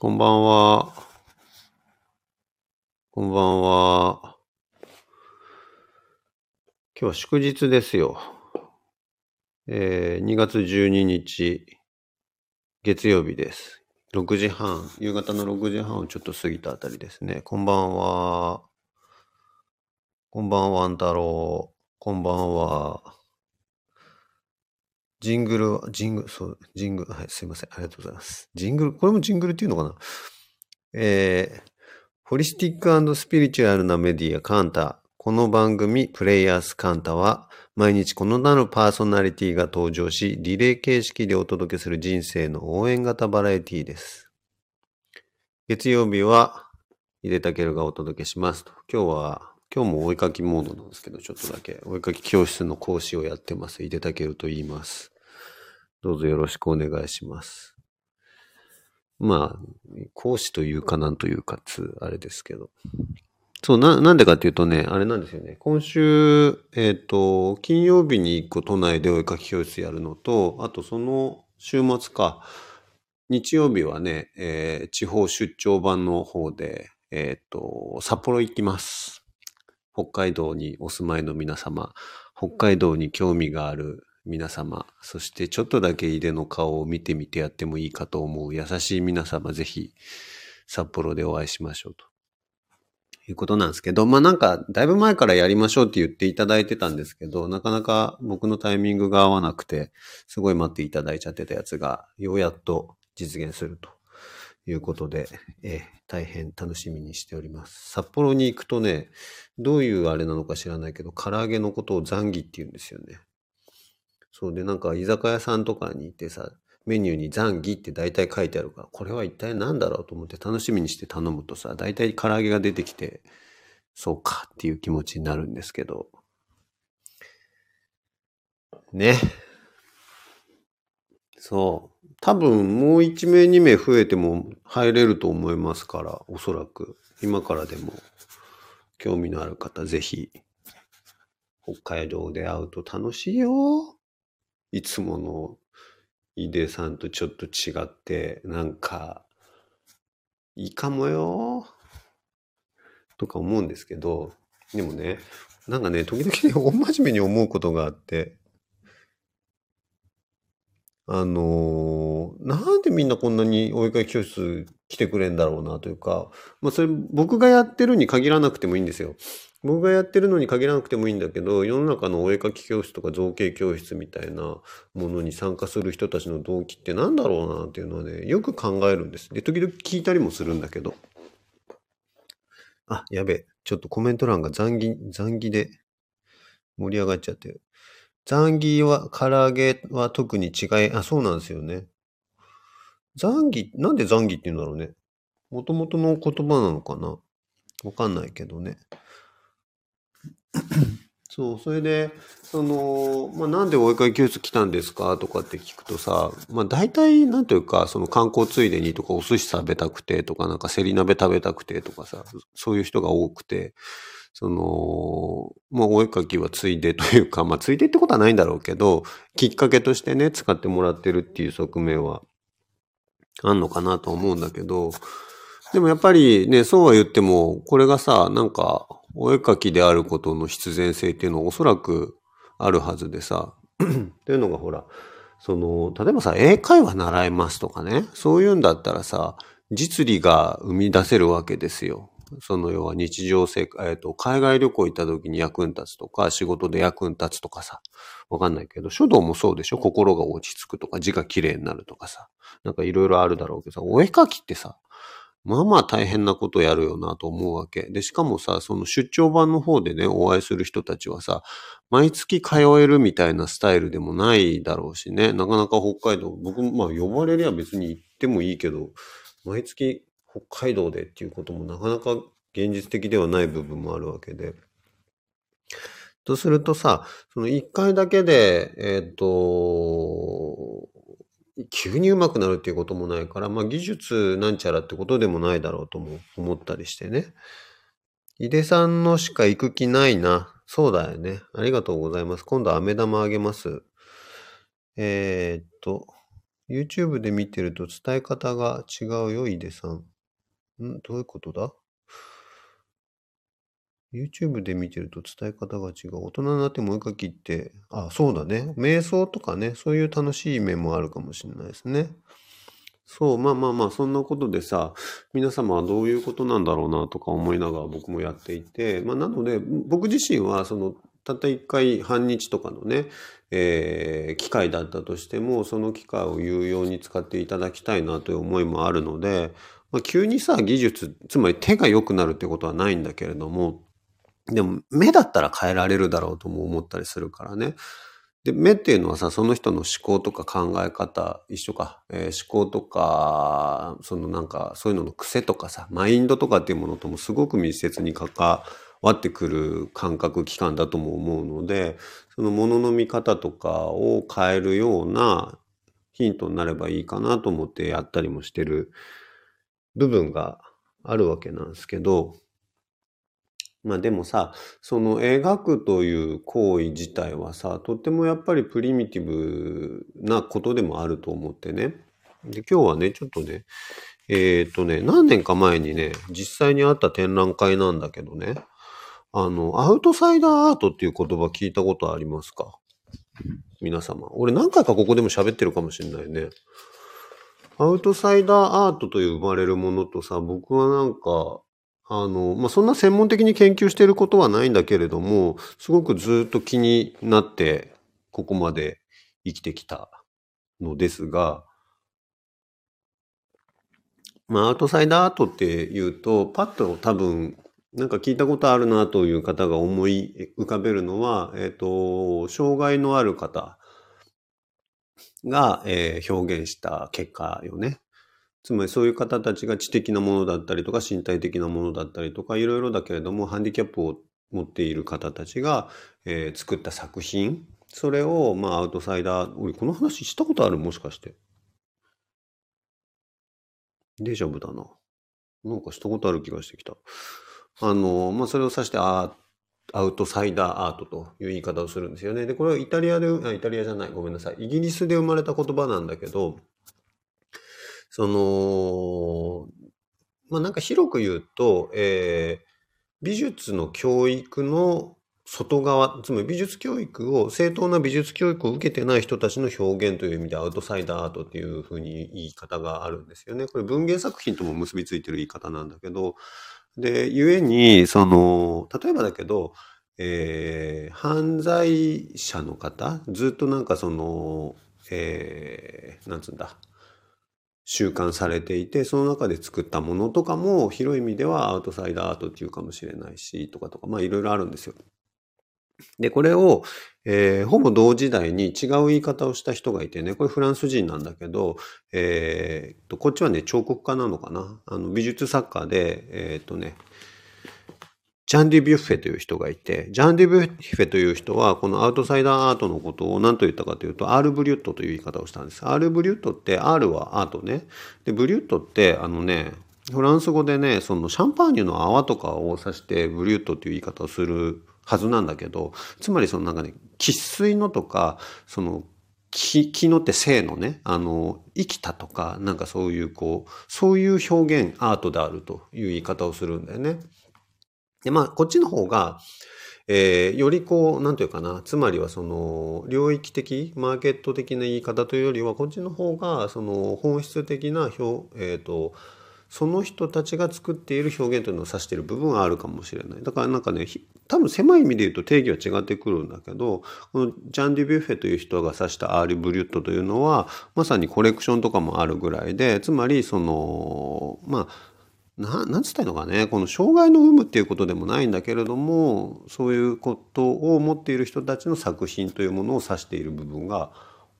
こんばんは。こんばんは。今日は祝日ですよ。えー、2月12日、月曜日です。6時半、夕方の6時半をちょっと過ぎたあたりですね。こんばんは。こんばんは、あんたろう。こんばんは。ジングルは、ジングル、そう、ジングル、はい、すいません。ありがとうございます。ジングル、これもジングルっていうのかな？えー、ホリスティックスピリチュアルなメディアカンタ。この番組、プレイヤースカンタは、毎日この名のパーソナリティが登場し、リレー形式でお届けする人生の応援型バラエティです。月曜日は、井出武がお届けします。今日は、今日もお絵かきモードなんですけど、ちょっとだけお絵かき教室の講師をやってます。井出武と言います。どうぞよろしくお願いします。まあ、講師というかなんというかつ、あれですけど。そう、な、なんでかっていうとね、あれなんですよね。今週、えっ、と、金曜日に一個都内でお絵かき教室やるのと、あとその週末か、日曜日はね、えー地方出張版の方で、えっ、と、札幌行きます。北海道にお住まいの皆様、北海道に興味がある皆様、そしてちょっとだけ井出の顔を見てみてやってもいいかと思う優しい皆様、ぜひ札幌でお会いしましょうと。いうことなんですけど、まあなんか、だいぶ前からやりましょうって言っていただいてたんですけど、なかなか僕のタイミングが合わなくて、すごい待っていただいちゃってたやつが、ようやっと実現するということで、え大変楽しみにしております。札幌に行くとね、どういうあれなのか知らないけど、唐揚げのことをザンギって言うんですよね。そうで、なんか居酒屋さんとかに行ってさ、メニューにザンギって大体書いてあるから、これは一体何だろうと思って楽しみにして頼むとさ、大体唐揚げが出てきて、そうかっていう気持ちになるんですけど。ね。そう。多分もう1名2名増えても入れると思いますから、おそらく。今からでも興味のある方、ぜひ、北海道で会うと楽しいよ。いつもの井出さんとちょっと違って、なんか、いいかもよ。とか思うんですけど、でもね、なんかね、時々ね、大真面目に思うことがあって、あのーなんでみんなこんなにお絵かき教室来てくれんだろうなというか、まあそれ僕がやってるに限らなくてもいいんですよ。僕がやってるのに限らなくてもいいんだけど、世の中のお絵かき教室とか造形教室みたいなものに参加する人たちの動機って何だろうなっていうのはね、よく考えるんです。で、時々聞いたりもするんだけど。あ、やべえ。ちょっとコメント欄が残儀、残儀で盛り上がっちゃってる。残儀は、唐揚げは特に違い、あ、そうなんですよね。残儀、なんで残儀って言うんだろうね。もともとの言葉なのかなわかんないけどね。そう、それで、その、まあ、なんでお絵かき教室来たんですか？とかって聞くとさ、まあ、大体、なんというか、その観光ついでにとか、お寿司食べたくてとか、なんかセリ鍋食べたくてとかさ、そういう人が多くて、その、まあ、お絵かきはついでというか、まあ、ついでってことはないんだろうけど、きっかけとしてね、使ってもらってるっていう側面は、あんのかなと思うんだけど、でもやっぱりね、そうは言っても、これがさ、なんか、お絵描きであることの必然性っていうのはおそらくあるはずでさ、っていうのがほら、その、例えばさ、英会話習いますとかね、そういうんだったらさ、実利が生み出せるわけですよ。その要は日常生活、えっ、と、海外旅行行った時に役に立つとか、仕事で役に立つとかさ、わかんないけど、書道もそうでしょ？心が落ち着くとか、字が綺麗になるとかさ、なんかいろいろあるだろうけどさ、お絵描きってさ、まあまあ大変なことやるよなと思うわけ。で、しかもさ、その出張版の方でね、お会いする人たちはさ、毎月通えるみたいなスタイルでもないだろうしね、なかなか北海道、僕まあ呼ばれりゃ別に行ってもいいけど、毎月北海道でっていうこともなかなか現実的ではない部分もあるわけで。とするとさ、その一回だけで、えっ、と、急に上手くなるっていうこともないから、まあ技術なんちゃらってことでもないだろうとも思ったりしてね。井出さんのしか行く気ないな。そうだよね。ありがとうございます。今度飴玉あげます。えーっと、YouTube で見てると伝え方が違うよ、井出さん。んどういうことだ ?YouTube で見てると伝え方が違う。大人になってもう一回切って、あ、そうだね。瞑想とかね、そういう楽しい面もあるかもしれないですね。そう、まあまあまあ、そんなことでさ、皆様はどういうことなんだろうなとか思いながら僕もやっていて、まあなので、僕自身はその、たった一回半日とかのね、えー、機会だったとしても、その機会を有用に使っていただきたいなという思いもあるので、まあ、急にさ、技術、つまり手が良くなるってことはないんだけれども、でも目だったら変えられるだろうとも思ったりするからね。で、目っていうのはさ、その人の思考とか考え方一緒か、えー、思考とか、そのなんかそういうのの癖とかさ、マインドとかっていうものともすごく密接に関わってくる感覚器官だとも思うので、そのものの見方とかを変えるようなヒントになればいいかなと思ってやったりもしてる部分があるわけなんですけど、まあでもさ、その描くという行為自体はさ、とってもやっぱりプリミティブなことでもあると思ってね。で、今日はね、ちょっとね、えっ、ー、とね、何年か前にね、実際にあった展覧会なんだけどね、あの、アウトサイダーアートっていう言葉聞いたことありますか？皆様。俺何回かここでも喋ってるかもしれないね。アウトサイダーアートという生まれるものとさ、僕はなんか、あの、まあ、そんな専門的に研究していることはないんだけれども、すごくずっと気になって、ここまで生きてきたのですが、まあ、アウトサイダーアートって言うと、パッと多分、なんか聞いたことあるなという方が思い浮かべるのは、えっ、ー、と、障害のある方が、えー、表現した結果よね。つまりそういう方たちが知的なものだったりとか身体的なものだったりとかいろいろだけれどもハンディキャップを持っている方たちが、えー、作った作品。それをまあアウトサイダーおいこの話したことある？もしかして。デジャブだな。なんかしたことある気がしてきた。あのまあそれを指してアアウトサイダーアートという言い方をするんですよね。でこれはイタリアであイタリアじゃない。ごめんなさい。イギリスで生まれた言葉なんだけどその、まあ、なんか広く言うと、えー、美術の教育の外側、つまり美術教育を、正当な美術教育を受けてない人たちの表現という意味でアウトサイダーアートっていうふうに言い方があるんですよね。これ文芸作品とも結びついてる言い方なんだけど、で、故に、その、例えばだけど、えー、犯罪者の方、ずっとなんかその、えー、なんつうんだ、収監されていて、その中で作ったものとかも広い意味ではアウトサイダーアートっていうかもしれないし、とかとか、まあいろいろあるんですよ。で、これを、えー、ほぼ同時代に違う言い方をした人がいてね、これフランス人なんだけど、えー、と、こっちはね、彫刻家なのかなあの、美術作家で、えっ、とね、ジャン・デュビュッフェという人がいて、ジャン・デュビュッフェという人は、このアウトサイダーアートのことを何と言ったかというと、アール・ブリュットという言い方をしたんです。アール・ブリュットって、アールはアートね。で、ブリュットって、あのね、フランス語でね、そのシャンパーニュの泡とかを指して、ブリュットという言い方をするはずなんだけど、つまりそのなんかね、喫水のとか、その、気、のって性のね、あの、生きたとか、なんかそういうこう、そういう表現、アートであるという言い方をするんだよね。で、まあ、こっちの方が、えー、よりこう、なんというかな、つまりはその、領域的、マーケット的な言い方というよりは、こっちの方が、その、本質的な表、えっ、ー、と、その人たちが作っている表現というのを指している部分はあるかもしれない。だからなんかね、多分狭い意味で言うと定義は違ってくるんだけど、このジャン・デュビュッフェという人が指したアール・ブリュットというのは、まさにコレクションとかもあるぐらいで、つまりその、まあ、な、なんつったいいのかね、この障害の有無っていうことでもないんだけれども、そういうことを持っている人たちの作品というものを指している部分が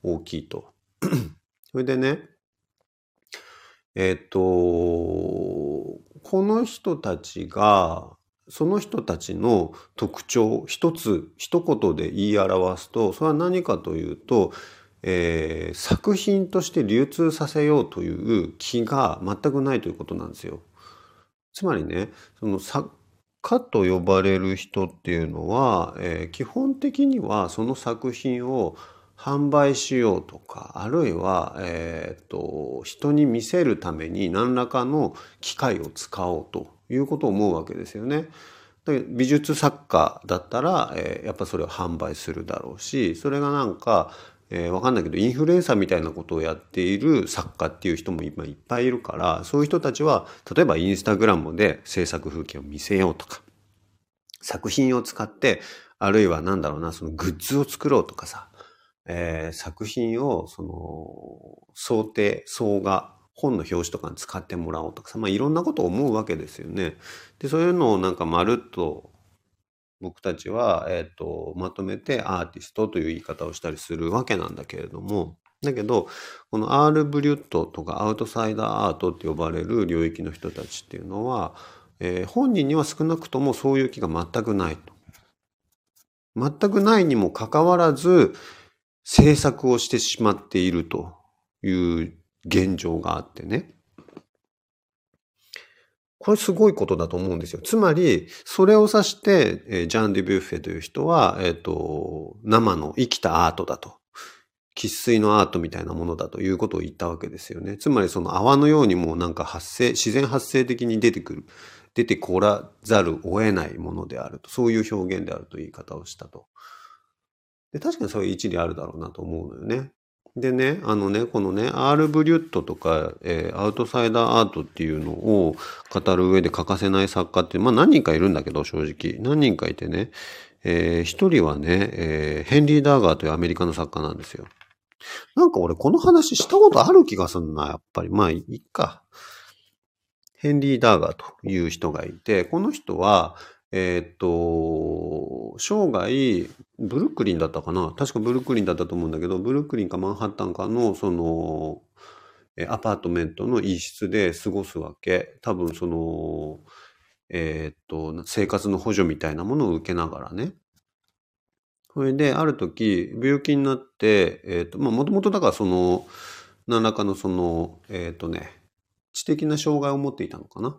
大きいと。それでね、えっ、と、この人たちが、その人たちの特徴、一つ、一言で言い表すと、それは何かというと、えー、作品として流通させようという気が全くないということなんですよ。つまりね、その作家と呼ばれる人っていうのは、えー、基本的にはその作品を販売しようとか、あるいは、えっ、と、人に見せるために何らかの機械を使おうということを思うわけですよね。美術作家だったら、えー、やっぱそれを販売するだろうし、それがなんか、えー、わかんないけど、インフルエンサーみたいなことをやっている作家っていう人も今いっぱいいるから、そういう人たちは、例えばインスタグラムで制作風景を見せようとか、作品を使って、あるいはなんだろうな、そのグッズを作ろうとかさ、えー、作品を、その、想定、総画、本の表紙とかに使ってもらおうとかさ、まあいろんなことを思うわけですよね。で、そういうのをなんかまるっと僕たちは、えっ、ー、と、まとめてアーティストという言い方をしたりするわけなんだけれども、だけど、この R ブリュットとかアウトサイダーアートって呼ばれる領域の人たちっていうのは、えー、本人には少なくともそういう気が全くないと。全くないにもかかわらず、制作をしてしまっているという現状があってね。これすごいことだと思うんですよ。つまり、それを指して、えー、ジャン・デュ・ビュッフェという人は、えっ、ー、と、生の生きたアートだと。喫水のアートみたいなものだということを言ったわけですよね。つまりその泡のようにもうなんか発生、自然発生的に出てくる。出てこらざるを得ないものであると。そういう表現であるという言い方をしたと。で、確かにそういう一理あるだろうなと思うのよね。でね、あのね、このね、アール・ブリュットとか、えー、アウトサイダーアートっていうのを語る上で欠かせない作家って、まあ何人かいるんだけど、正直。何人かいてね、えー、一人はね、えー、ヘンリー・ダーガーというアメリカの作家なんですよ。なんか俺この話したことある気がすんな、やっぱり。まあ、いいか。ヘンリー・ダーガーという人がいて、この人は、え、っと、生涯、ブルックリンだったかな？確かブルックリンだったと思うんだけど、ブルックリンかマンハッタンかの、その、アパートメントの一室で過ごすわけ。多分その、えー、っと、生活の補助みたいなものを受けながらね。それで、ある時、病気になって、えー、っと、まあ、もともとだからその、何らかのその、えー、っとね、知的な障害を持っていたのかな？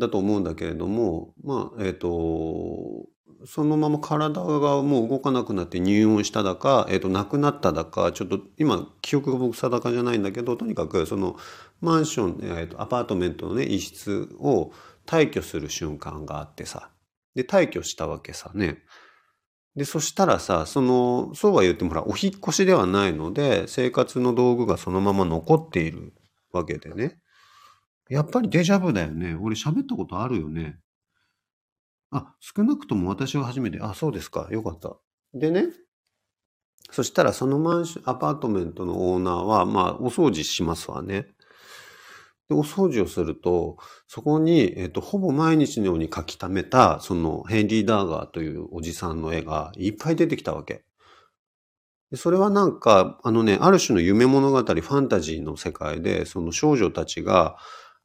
だと思うんだけれども、まあ、えっ、ー、と、そのまま体がもう動かなくなって入院しただか、えっ、ー、と、亡くなっただか、ちょっと今、記憶が僕定かじゃないんだけど、とにかくそのマンション、えっ、ー、と、アパートメントのね、一室を退去する瞬間があってさ。で、退去したわけさね。で、そしたらさ、その、そうは言ってもほら、お引越しではないので、生活の道具がそのまま残っているわけでね。やっぱりデジャブだよね。俺喋ったことあるよね。あ、少なくとも私は初めて。あ、そうですか。よかった。でね、そしたらそのマンション、アパートメントのオーナーは、まあ、お掃除しますわね。で、お掃除をすると、そこに、えっ、と、ほぼ毎日のように書き溜めた、そのヘンリー・ダーガーというおじさんの絵がいっぱい出てきたわけ。でそれはなんか、あのね、ある種の夢物語、ファンタジーの世界で、その少女たちが、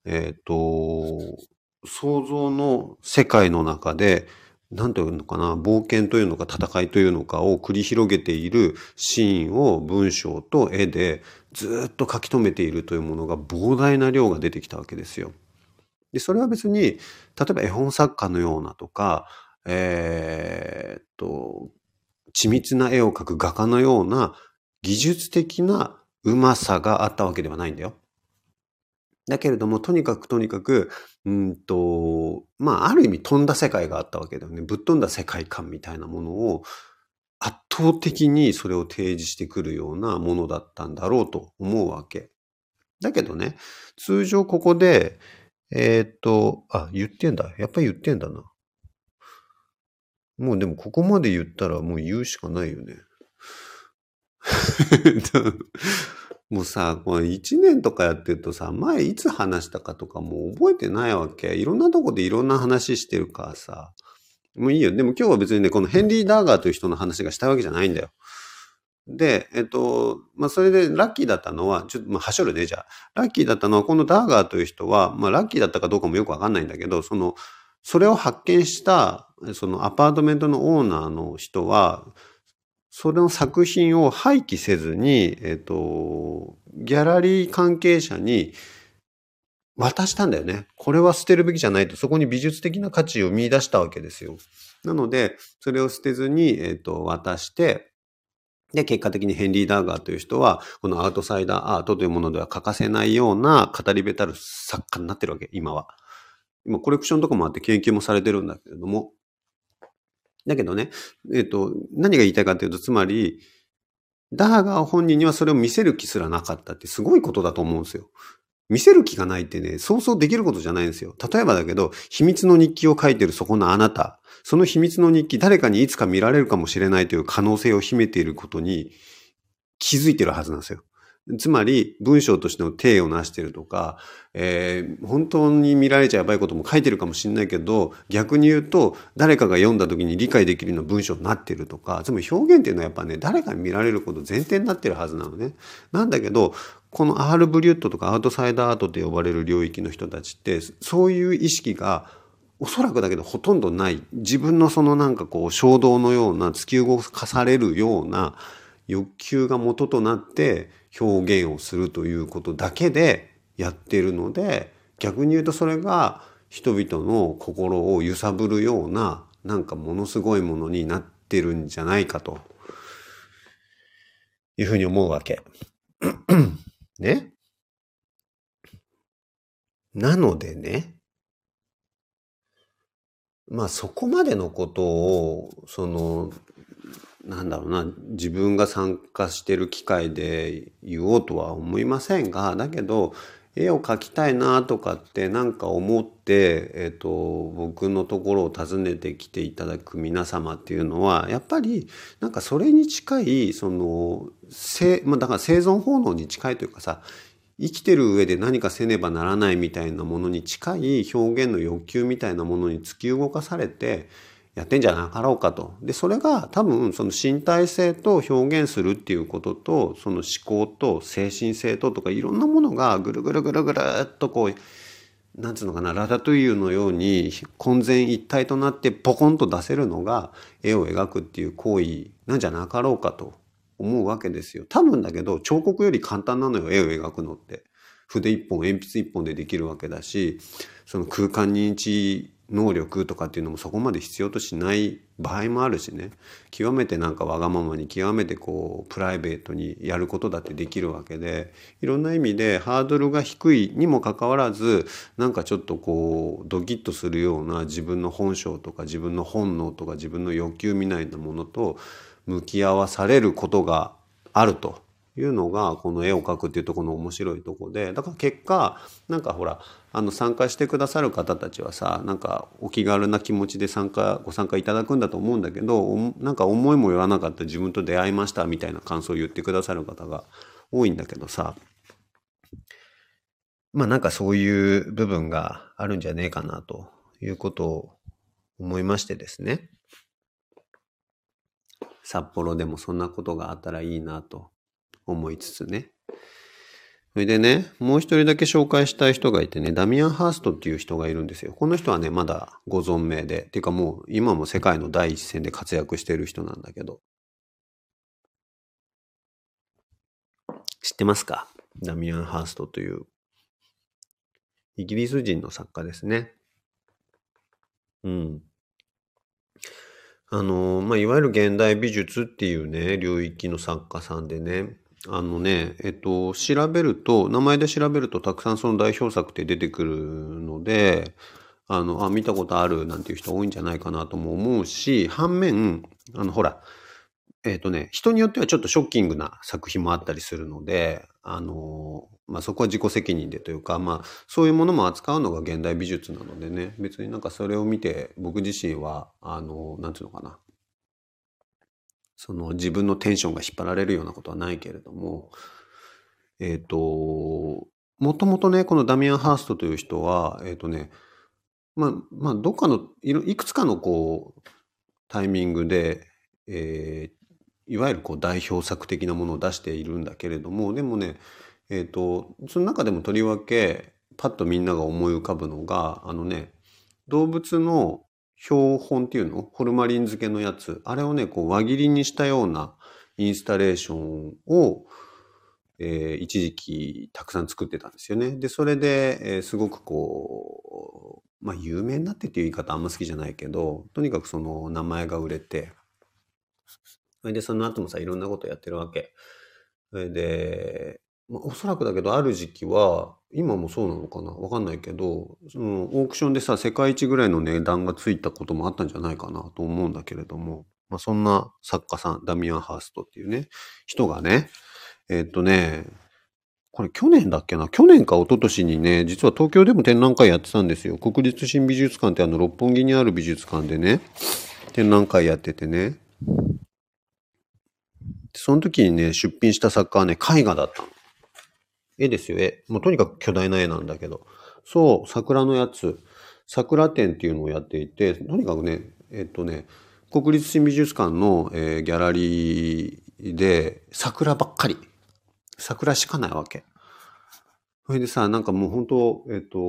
えっ、ー、と、想像の世界の中で、何というのかな、冒険というのか戦いというのかを繰り広げているシーンを文章と絵でずっと書き留めているというものが膨大な量が出てきたわけですよ。で、それは別に、例えば絵本作家のようなとか、えー、っと、緻密な絵を描く画家のような技術的なうまさがあったわけではないんだよ。だけれども、とにかくとにかく、うんと、まあ、ある意味飛んだ世界があったわけだよね。ぶっ飛んだ世界観みたいなものを、圧倒的にそれを提示してくるようなものだったんだろうと思うわけ。だけどね、通常ここで、えー、っと、あ、言ってんだ。やっぱり言ってんだな。もうでもここまで言ったらもう言うしかないよね。もうさ、この1年とかやってるとさ、前いつ話したかとかもう覚えてないわけ。いろんなとこでいろんな話してるからさ。もういいよ。でも今日は別にね、このヘンリー・ダーガーという人の話がしたいわけじゃないんだよ。で、えっと、まあ、それでラッキーだったのは、ちょっと、まあ、はしょるね、じゃあ。ラッキーだったのは、このダーガーという人は、まあ、ラッキーだったかどうかもよくわかんないんだけど、その、それを発見した、そのアパートメントのオーナーの人は、それの作品を廃棄せずに、えっ、と、ギャラリー関係者に渡したんだよね。これは捨てるべきじゃないと、そこに美術的な価値を見出したわけですよ。なので、それを捨てずに、えっ、と、渡して、で、結果的にヘンリー・ダーガーという人は、このアウトサイダーアートというものでは欠かせないような語り部たる作家になってるわけ、今は。今、コレクションとかもあって研究もされてるんだけれども。だけどね、えっ、と、何が言いたいかというと、つまり、ダーガー本人にはそれを見せる気すらなかったってすごいことだと思うんですよ。見せる気がないってね、そうそうできることじゃないんですよ。例えばだけど、秘密の日記を書いてるそこのあなた、その秘密の日記、誰かにいつか見られるかもしれないという可能性を秘めていることに気づいてるはずなんですよ。つまり、文章としての体をなしてるとか、えー、本当に見られちゃやばいことも書いてるかもしれないけど、逆に言うと、誰かが読んだ時に理解できるような文章になってるとか、つまり表現っていうのはやっぱね、誰かに見られること前提になってるはずなのね。なんだけど、このアール・ブリュットとかアウトサイダーアートと呼ばれる領域の人たちって、そういう意識が、おそらくだけどほとんどない。自分のそのなんかこう衝動のような突き動かされるような欲求が元となって表現をするということだけでやってるので逆に言うとそれが人々の心を揺さぶるようななんかものすごいものになってるんじゃないかというふうに思うわけ。ね。なのでね、まあそこまでのことを、その、なんだろうな、自分が参加してる機会で言おうとは思いませんが、だけど、絵を描きたいなとかってなんか思って、えっ、ー、と、僕のところを訪ねてきていただく皆様っていうのは、やっぱりなんかそれに近い、その、せ、まあ、だから生存本能に近いというかさ、生きてる上で何かせねばならないみたいなものに近い表現の欲求みたいなものに突き動かされて、やってんじゃなかろうかと。で、それが多分その身体性と表現するっていうことと、その思考と精神性ととかいろんなものがぐるぐるぐるぐるっとこう、なんつうのかな、ラタトゥイユのように混然一体となってポコンと出せるのが絵を描くっていう行為なんじゃなかろうかと思うわけですよ。多分だけど彫刻より簡単なのよ、絵を描くのって。筆一本、鉛筆一本でできるわけだし、その空間認知能力とかっていうのもそこまで必要としない場合もあるしね。極めてなんかわがままに極めてこうプライベートにやることだってできるわけでいろんな意味でハードルが低いにもかかわらずなんかちょっとこうドキッとするような自分の本性とか自分の本能とか自分の欲求みたいなものと向き合わされることがあると。いうのがこの絵を描くっていうところの面白いとこでだから結果なんかほらあの参加してくださる方たちはさなんかお気軽な気持ちで参加ご参加いただくんだと思うんだけどなんか思いもよらなかった自分と出会いましたみたいな感想を言ってくださる方が多いんだけどさまあなんかそういう部分があるんじゃねえかなということを思いましてですね。札幌でもそんなことがあったらいいなと思いつつね。それでね、もう一人だけ紹介したい人がいてね、ダミアン・ハーストっていう人がいるんですよ。この人はね、まだご存命で、ていうかもう今も世界の第一線で活躍してる人なんだけど。知ってますか？ダミアン・ハーストという、イギリス人の作家ですね。うん。あの、まあ、いわゆる現代美術っていうね、領域の作家さんでね、あのね、えっと、調べると、名前で調べるとたくさんその代表作って出てくるので、あの、あ、見たことあるなんていう人多いんじゃないかなとも思うし、反面、あの、ほら、えっとね、人によってはちょっとショッキングな作品もあったりするので、あの、まあ、そこは自己責任でというか、まあ、そういうものも扱うのが現代美術なのでね、別になんかそれを見て、僕自身は、あの、なんていうのかな、その自分のテンションが引っ張られるようなことはないけれども、えっ、ー、と、もともとね、このダミアン・ハーストという人は、えっ、ー、とね、まあ、まあ、どっかのい、いくつかのこう、タイミングで、えー、いわゆるこう代表作的なものを出しているんだけれども、でもね、えっ、ー、と、その中でもとりわけ、パッとみんなが思い浮かぶのが、あのね、動物の標本っていうの？ホルマリン漬けのやつ。あれをね、こう輪切りにしたようなインスタレーションを、えー、一時期たくさん作ってたんですよね。で、それで、えー、すごくこう、まあ有名になってっていう言い方あんま好きじゃないけど、とにかくその名前が売れて、それで、その後もさ、いろんなことやってるわけ。それで、まあ、おそらくだけど、ある時期は、今もそうなのかな？わかんないけど、そのオークションでさ、世界一ぐらいの値段がついたこともあったんじゃないかなと思うんだけれども、まあ、そんな作家さん、ダミアン・ハーストっていうね、人がね、えーっとね、これ去年だっけな？去年か一昨年にね、実は東京でも展覧会やってたんですよ。国立新美術館ってあの六本木にある美術館でね、展覧会やっててね。その時にね、出品した作家はね、絵画だったの。絵ですよ、絵。もうとにかく巨大な絵なんだけど。そう、桜のやつ。桜展っていうのをやっていて、とにかくね、えっとね、国立新美術館の、えーギャラリーで桜ばっかり。桜しかないわけ。それでさ、なんかもう本当、えっと、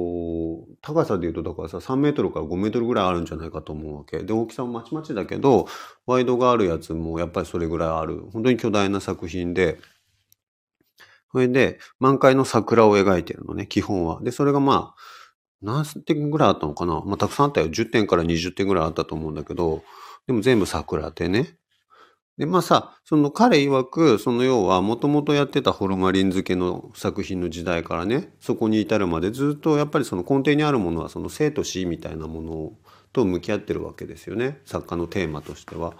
高さで言うと、だからさ、3メートルから5メートルぐらいあるんじゃないかと思うわけ。で、大きさもまちまちだけど、ワイドがあるやつもやっぱりそれぐらいある。本当に巨大な作品で、それで、満開の桜を描いてるのね、基本は。で、それがまあ、何点ぐらいあったのかなまあ、たくさんあったよ。10点から20点ぐらいあったと思うんだけど、でも全部桜でね。で、まあさ、その彼曰く、その要は、もともとやってたホルマリン漬けの作品の時代からね、そこに至るまでずっとやっぱりその根底にあるものは、その生と死みたいなものと向き合ってるわけですよね。作家のテーマとしては。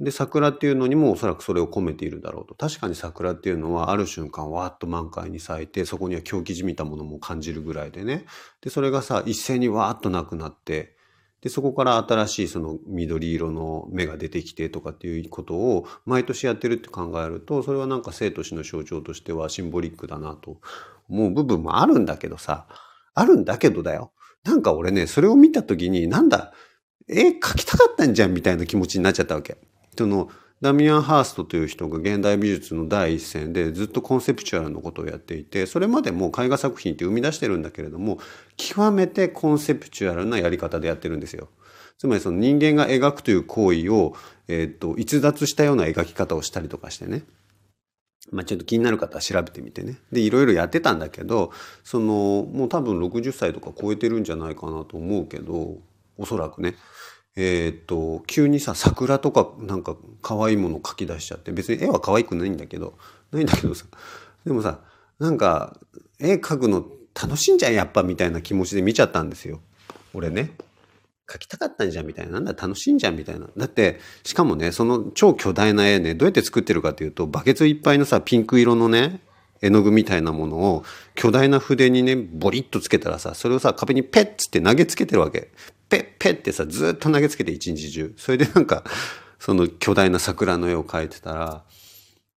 で、桜っていうのにもおそらくそれを込めているだろうと。確かに桜っていうのはある瞬間わーっと満開に咲いて、そこには狂気じみたものも感じるぐらいでね。で、それがさ、一斉にわーっとなくなって、で、そこから新しいその緑色の芽が出てきてとかっていうことを毎年やってるって考えると、それはなんか生と死の象徴としてはシンボリックだなと思う部分もあるんだけどさ、あるんだけどだよ。なんか俺ね、それを見た時になんだ、絵描きたかったんじゃんみたいな気持ちになっちゃったわけ。その、ダミアン・ハーストという人が現代美術の第一線でずっとコンセプチュアルのことをやっていて、それまでも絵画作品って生み出してるんだけれども、極めてコンセプチュアルなやり方でやってるんですよ。つまりその人間が描くという行為を、えっ、と、逸脱したような描き方をしたりとかしてね。まあちょっと気になる方は調べてみてね。で、いろいろやってたんだけど、その、もう多分60歳とか超えてるんじゃないかなと思うけど、おそらくね。えーっと、急にさ、桜とかなんか可愛いもの描き出しちゃって、別に絵は可愛くないんだけど、ないんだけどさ、でもさ、なんか、絵描くの楽しんじゃん、やっぱ、みたいな気持ちで見ちゃったんですよ。俺ね。描きたかったんじゃん、みたいな。なんだ、楽しんじゃん、みたいな。だって、しかもね、その超巨大な絵ね、どうやって作ってるかっていうと、バケツいっぱいのさ、ピンク色のね、絵の具みたいなものを巨大な筆にね、ボリッとつけたらさ、それをさ、壁にペッつって投げつけてるわけ。ペッペッってさ、ずっと投げつけて一日中。それでなんか、その巨大な桜の絵を描いてたら、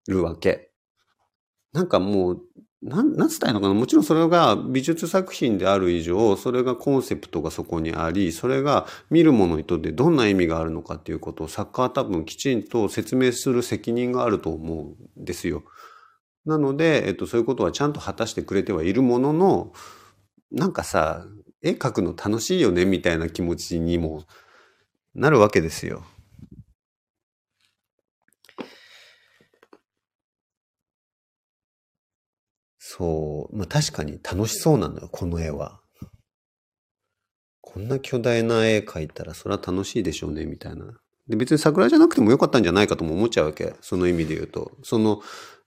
るわけ。なんかもう、なん、なんつったらいいのかな？もちろんそれが美術作品である以上、それがコンセプトがそこにあり、それが見る者にとってどんな意味があるのかっていうことを作家は多分きちんと説明する責任があると思うんですよ。なので、えっと、そういうことはちゃんと果たしてくれてはいるものの、なんかさ、絵描くの楽しいよねみたいな気持ちにもなるわけですよ。そう。まあ確かに楽しそうなのよ、この絵は。こんな巨大な絵描いたらそれは楽しいでしょうね、みたいな。で、別に桜じゃなくてもよかったんじゃないかとも思っちゃうわけ。その意味で言うと。その、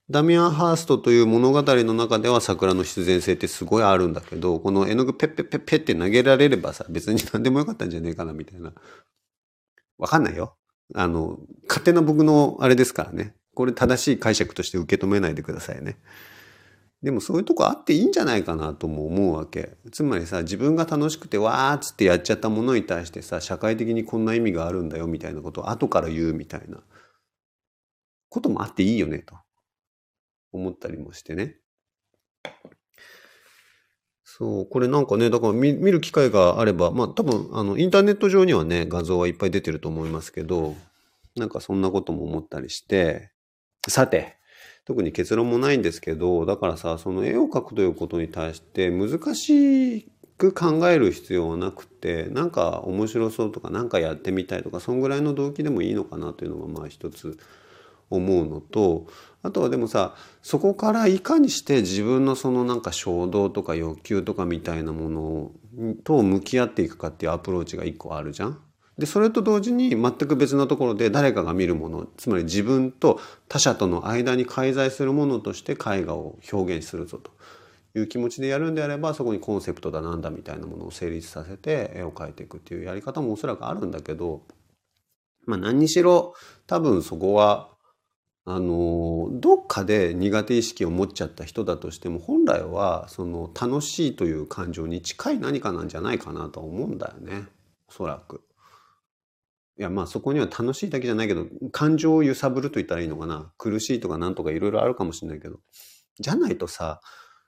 ダミアン・ハーストという物語の中では桜の必然性ってすごいあるんだけど、この絵の具ペッペッペッペッって投げられればさ、別に何でもよかったんじゃねえかな、みたいな。わかんないよ。あの、勝手な僕のあれですからね。これ正しい解釈として受け止めないでくださいね。でもそういうとこあっていいんじゃないかなとも思うわけ。つまりさ、自分が楽しくてわーっつってやっちゃったものに対してさ、社会的にこんな意味があるんだよみたいなことを後から言うみたいなこともあっていいよねと思ったりもしてね。そう、これなんかね、だから見る機会があれば、まあ多分あのインターネット上にはね、画像はいっぱい出てると思いますけど、なんかそんなことも思ったりして、さて、特に結論もないんですけど、だからさ、その絵を描くということに対して難しく考える必要はなくて、なんか面白そうとか、なんかやってみたいとか、そんぐらいの動機でもいいのかなというのがまあ一つ思うのと、あとはでもさ、そこからいかにして自分のそのなんか衝動とか欲求とかみたいなものと向き合っていくかっていうアプローチが一個あるじゃん。で、それと同時に全く別のところで誰かが見るもの、つまり自分と他者との間に介在するものとして絵画を表現するぞという気持ちでやるんであれば、そこにコンセプトだなんだみたいなものを成立させて絵を描いていくっていうやり方もおそらくあるんだけど、まあ何にしろ多分そこはあのどっかで苦手意識を持っちゃった人だとしても本来はその楽しいという感情に近い何かなんじゃないかなと思うんだよね。おそらく。いやまあそこには楽しいだけじゃないけど感情を揺さぶると言ったらいいのかな。苦しいとかなんとかいろいろあるかもしれないけど。じゃないとさ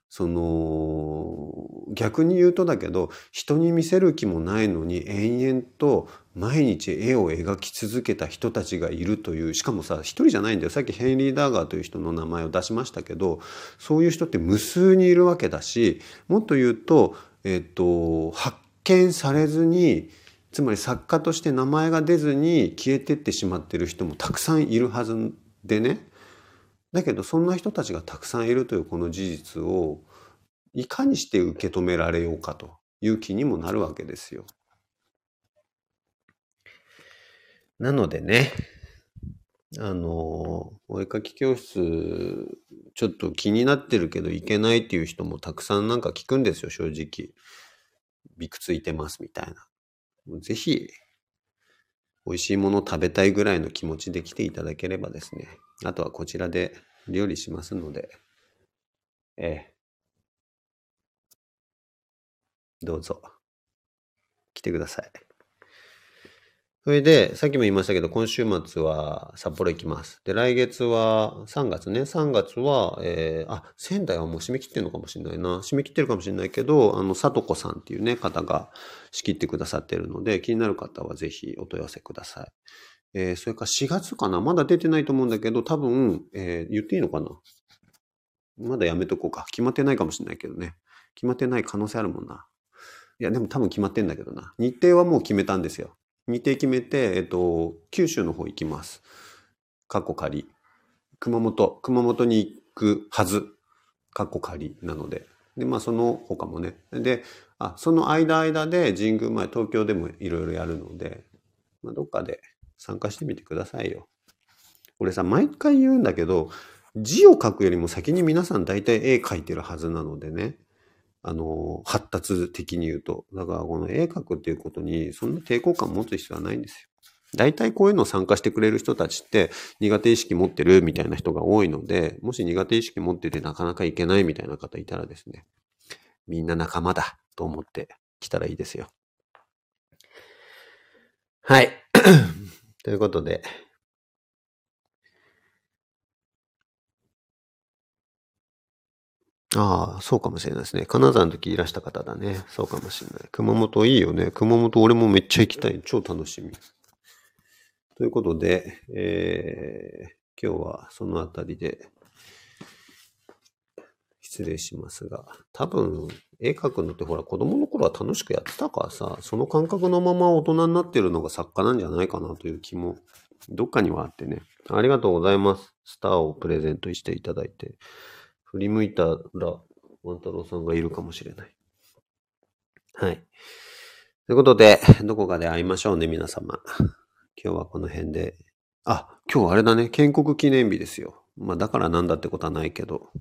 その逆に言うとだけど人に見せる気もないのに延々と毎日絵を描き続けた人たちがいるというしかもさ一人じゃないんだよさっきヘンリー・ダーガーという人の名前を出しましたけどそういう人って無数にいるわけだしもっと言うと、えっと、発見されずにつまり作家として名前が出ずに消えてってしまってる人もたくさんいるはずでねだけどそんな人たちがたくさんいるというこの事実をいかにして受け止められようかという気にもなるわけですよ。なのでね、あの、お絵かき教室、ちょっと気になってるけど行けないっていう人もたくさんなんか聞くんですよ、正直。びくついてますみたいな。ぜひ、美味しいもの食べたいぐらいの気持ちで来ていただければですね。あとはこちらで料理しますので、ええ。どうぞ。来てください。それで、さっきも言いましたけど、今週末は札幌行きます。で、来月は、3月ね、3月は、えー、あ、仙台はもう締め切ってるのかもしれないな。締め切ってるかもしれないけど、あの、さとこさんっていうね、方が仕切ってくださってるので、気になる方はぜひお問い合わせください。えー、それから4月かなまだ出てないと思うんだけど、多分、えー、言っていいのかなまだやめとこうか。決まってないかもしれないけどね。決まってない可能性あるもんな。いや、でも多分決まってんだけどな。日程はもう決めたんですよ。日程決めて、えっと、九州の方行きます。過去仮。熊本、熊本に行くはず。過去仮なので。で、まあその他もね。で、あ、その間間で神宮前、東京でもいろいろやるので、まあどっかで参加してみてくださいよ。俺さ、毎回言うんだけど、字を書くよりも先に皆さん大体絵描いてるはずなのでね。あの、発達的に言うと。だからこの絵描くっていうことにそんな抵抗感持つ必要はないんですよ。大体こういうのを参加してくれる人たちって苦手意識持ってるみたいな人が多いので、もし苦手意識持っててなかなかいけないみたいな方いたらですね、みんな仲間だと思って来たらいいですよ。はい。ということで、ああ、そうかもしれないですね。金沢の時いらした方だね。そうかもしれない。熊本いいよね。熊本俺もめっちゃ行きたい。超楽しみ。ということで、えー、今日はそのあたりで失礼しますが、多分、絵描くのってほら子供の頃は楽しくやってたからさ、その感覚のまま大人になってるのが作家なんじゃないかなという気も、どっかにはあってね。ありがとうございます。スターをプレゼントしていただいて。振り向いたら、万太郎さんがいるかもしれない。はい。ということで、どこかで会いましょうね、皆様。今日はこの辺で。あ、今日あれだね、建国記念日ですよ。まあ、だからなんだってことはないけど、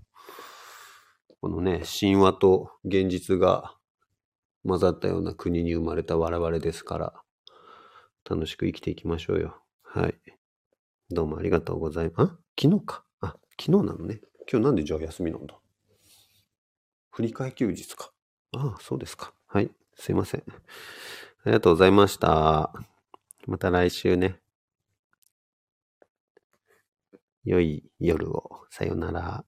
このね、神話と現実が混ざったような国に生まれた我々ですから、楽しく生きていきましょうよ。はい。どうもありがとうございます。あ昨日か。あ、昨日なのね。今日なんでじゃあ休みなんだ？振り替え休日か。ああ、そうですか。はい。すいません。ありがとうございました。また来週ね。良い夜を。さよなら。